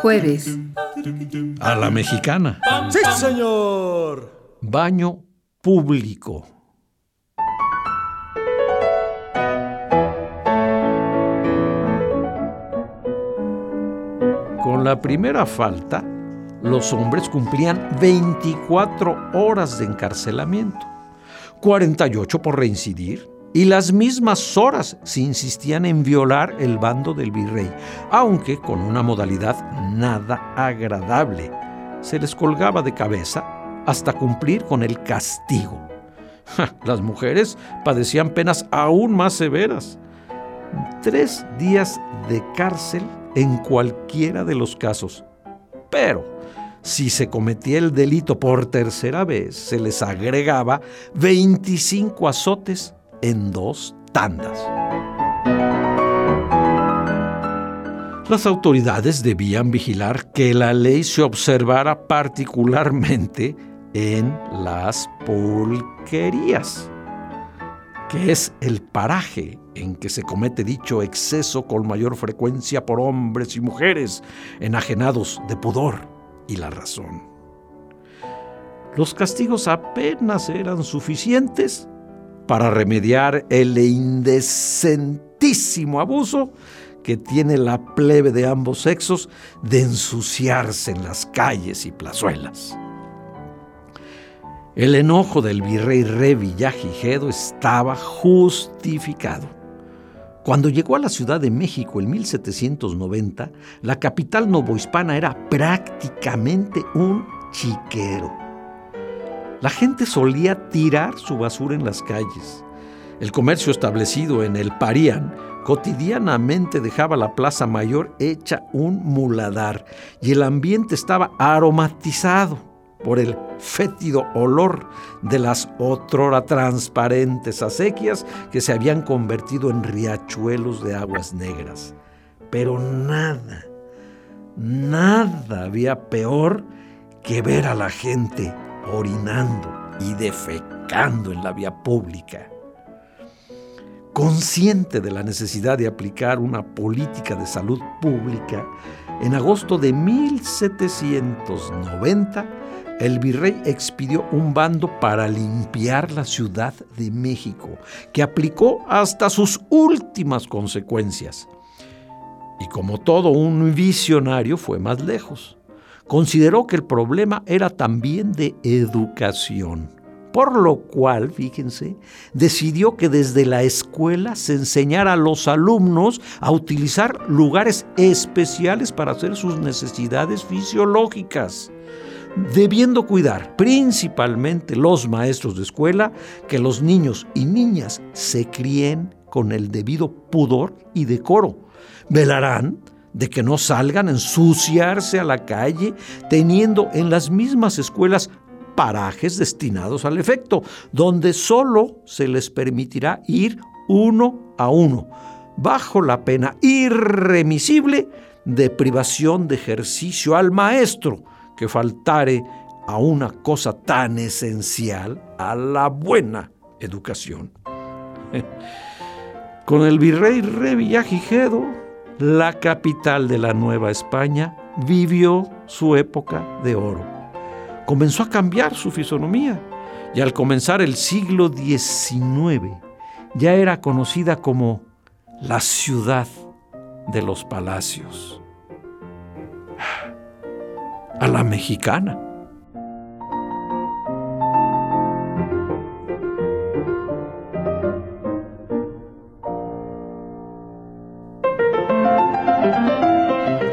Jueves. A la mexicana. Sí, señor. Baño público. Con la primera falta, los hombres cumplían 24 horas de encarcelamiento, 48 por reincidir y las mismas horas si insistían en violar el bando del virrey, aunque con una modalidad nada agradable. Se les colgaba de cabeza hasta cumplir con el castigo. Las mujeres padecían penas aún más severas. Tres días de cárcel en cualquiera de los casos. Pero si se cometía el delito por tercera vez, se les agregaba 25 azotes en dos tandas. Las autoridades debían vigilar que la ley se observara particularmente en las pulquerías, que es el paraje en que se comete dicho exceso con mayor frecuencia por hombres y mujeres enajenados de pudor y la razón. Los castigos apenas eran suficientes para remediar el indecentísimo abuso que tiene la plebe de ambos sexos de ensuciarse en las calles y plazuelas. El enojo del virrey Re Villagigedo estaba justificado. Cuando llegó a la Ciudad de México en 1790, la capital novohispana era prácticamente un chiquero. La gente solía tirar su basura en las calles. El comercio establecido en el Parían cotidianamente dejaba la plaza mayor hecha un muladar y el ambiente estaba aromatizado por el fétido olor de las otrora transparentes acequias que se habían convertido en riachuelos de aguas negras. Pero nada, nada había peor que ver a la gente orinando y defecando en la vía pública. Consciente de la necesidad de aplicar una política de salud pública, en agosto de 1790, el virrey expidió un bando para limpiar la Ciudad de México, que aplicó hasta sus últimas consecuencias. Y como todo un visionario fue más lejos consideró que el problema era también de educación. Por lo cual, fíjense, decidió que desde la escuela se enseñara a los alumnos a utilizar lugares especiales para hacer sus necesidades fisiológicas, debiendo cuidar principalmente los maestros de escuela que los niños y niñas se críen con el debido pudor y decoro. Velarán de que no salgan a ensuciarse a la calle, teniendo en las mismas escuelas parajes destinados al efecto, donde solo se les permitirá ir uno a uno, bajo la pena irremisible de privación de ejercicio al maestro que faltare a una cosa tan esencial, a la buena educación. Con el virrey Revillagigedo, la capital de la Nueva España vivió su época de oro. Comenzó a cambiar su fisonomía y al comenzar el siglo XIX ya era conocida como la ciudad de los palacios. A la mexicana.